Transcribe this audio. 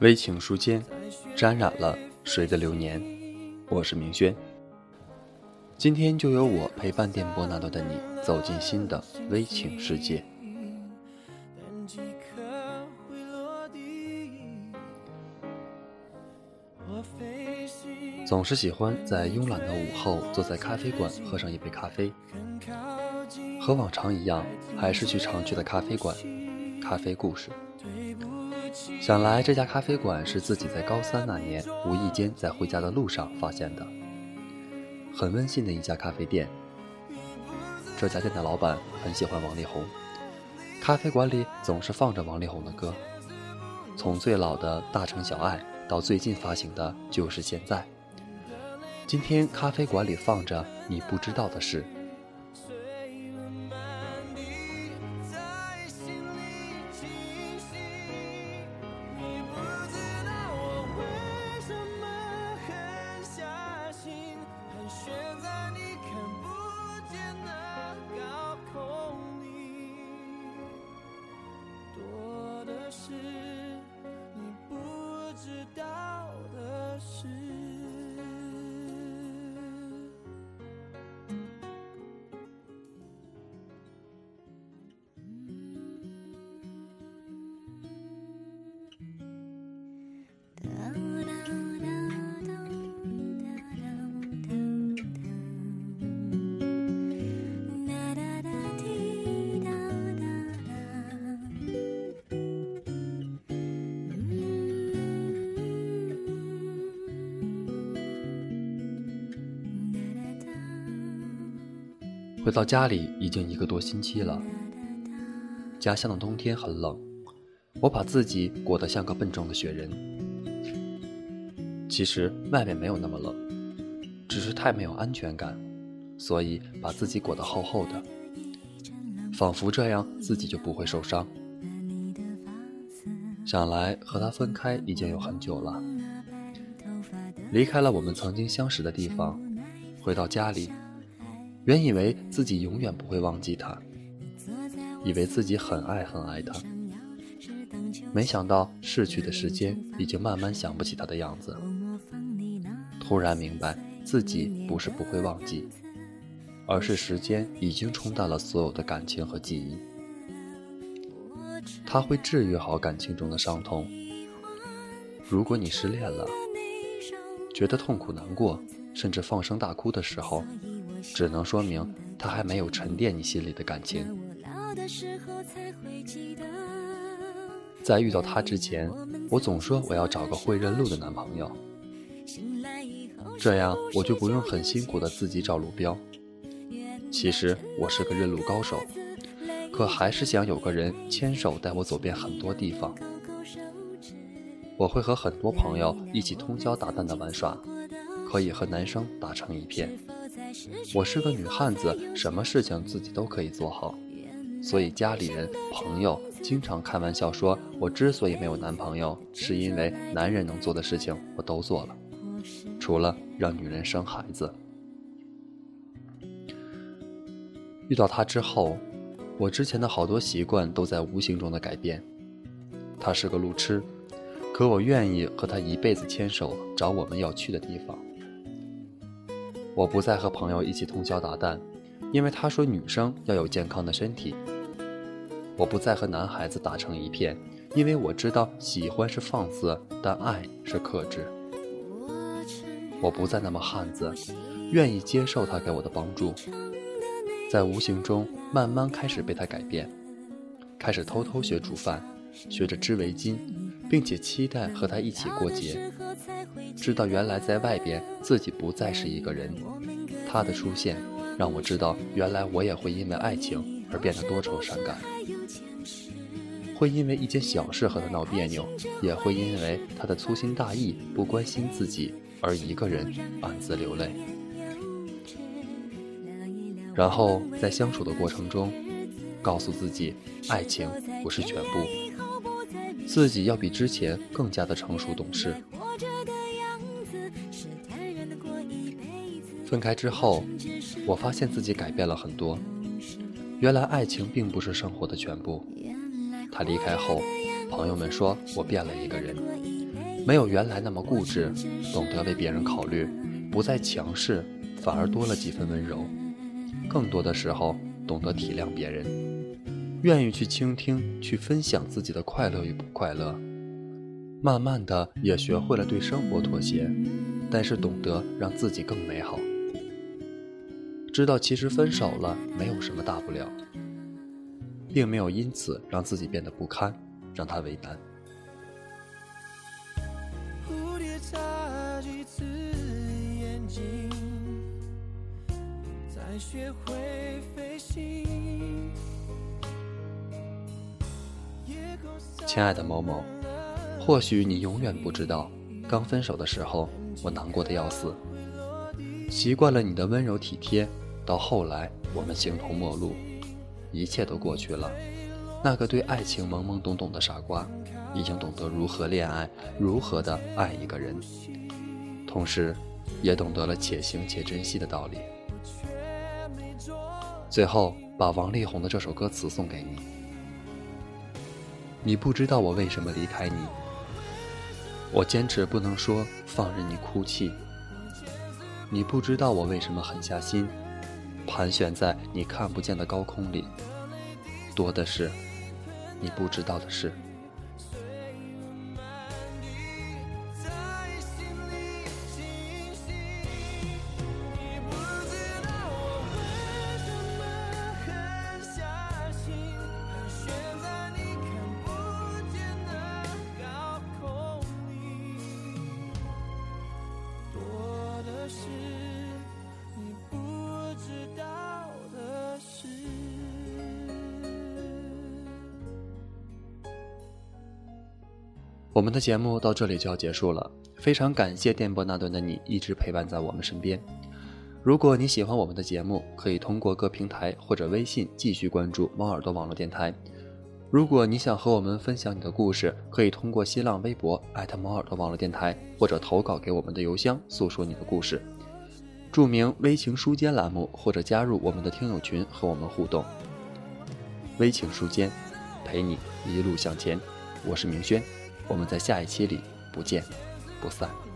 微情书间，沾染了谁的流年？我是明轩。今天就由我陪伴电波那端的你，走进新的微情世界。总是喜欢在慵懒的午后，坐在咖啡馆喝上一杯咖啡。和往常一样，还是去常去的咖啡馆。咖啡故事。想来这家咖啡馆是自己在高三那年无意间在回家的路上发现的，很温馨的一家咖啡店。这家店的老板很喜欢王力宏，咖啡馆里总是放着王力宏的歌，从最老的大城小爱到最近发行的就是现在。今天咖啡馆里放着你不知道的事。直到回到家里已经一个多星期了。家乡的冬天很冷，我把自己裹得像个笨重的雪人。其实外面没有那么冷，只是太没有安全感，所以把自己裹得厚厚的，仿佛这样自己就不会受伤。想来和他分开已经有很久了，离开了我们曾经相识的地方，回到家里。原以为自己永远不会忘记他，以为自己很爱很爱他，没想到逝去的时间已经慢慢想不起他的样子。突然明白，自己不是不会忘记，而是时间已经冲淡了所有的感情和记忆。他会治愈好感情中的伤痛。如果你失恋了，觉得痛苦难过，甚至放声大哭的时候。只能说明他还没有沉淀你心里的感情。在遇到他之前，我总说我要找个会认路的男朋友，这样我就不用很辛苦的自己找路标。其实我是个认路高手，可还是想有个人牵手带我走遍很多地方。我会和很多朋友一起通宵达旦的玩耍，可以和男生打成一片。我是个女汉子，什么事情自己都可以做好，所以家里人、朋友经常开玩笑说，我之所以没有男朋友，是因为男人能做的事情我都做了，除了让女人生孩子。遇到他之后，我之前的好多习惯都在无形中的改变。他是个路痴，可我愿意和他一辈子牵手，找我们要去的地方。我不再和朋友一起通宵达旦，因为他说女生要有健康的身体。我不再和男孩子打成一片，因为我知道喜欢是放肆，但爱是克制。我不再那么汉子，愿意接受他给我的帮助，在无形中慢慢开始被他改变，开始偷偷学煮饭，学着织围巾，并且期待和他一起过节。知道原来在外边自己不再是一个人，他的出现让我知道原来我也会因为爱情而变得多愁善感，会因为一件小事和他闹别扭，也会因为他的粗心大意不关心自己而一个人暗自流泪。然后在相处的过程中，告诉自己爱情不是全部，自己要比之前更加的成熟懂事。分开之后，我发现自己改变了很多。原来爱情并不是生活的全部。他离开后，朋友们说我变了一个人，没有原来那么固执，懂得为别人考虑，不再强势，反而多了几分温柔。更多的时候，懂得体谅别人，愿意去倾听，去分享自己的快乐与不快乐。慢慢的，也学会了对生活妥协，但是懂得让自己更美好。知道其实分手了没有什么大不了，并没有因此让自己变得不堪，让他为难。亲爱的某某，或许你永远不知道，刚分手的时候我难过的要死，习惯了你的温柔体贴。到后来，我们形同陌路，一切都过去了。那个对爱情懵懵懂懂的傻瓜，已经懂得如何恋爱，如何的爱一个人，同时，也懂得了且行且珍惜的道理。最后，把王力宏的这首歌词送给你。你不知道我为什么离开你，我坚持不能说，放任你哭泣。你不知道我为什么狠下心。盘旋在你看不见的高空里，多的是你不知道的事。我们的节目到这里就要结束了，非常感谢电波那端的你一直陪伴在我们身边。如果你喜欢我们的节目，可以通过各平台或者微信继续关注猫耳朵网络电台。如果你想和我们分享你的故事，可以通过新浪微博艾特猫耳朵网络电台，或者投稿给我们的邮箱，诉说你的故事，注明“微情书间”栏目，或者加入我们的听友群和我们互动。微情书间，陪你一路向前。我是明轩。我们在下一期里不见不散。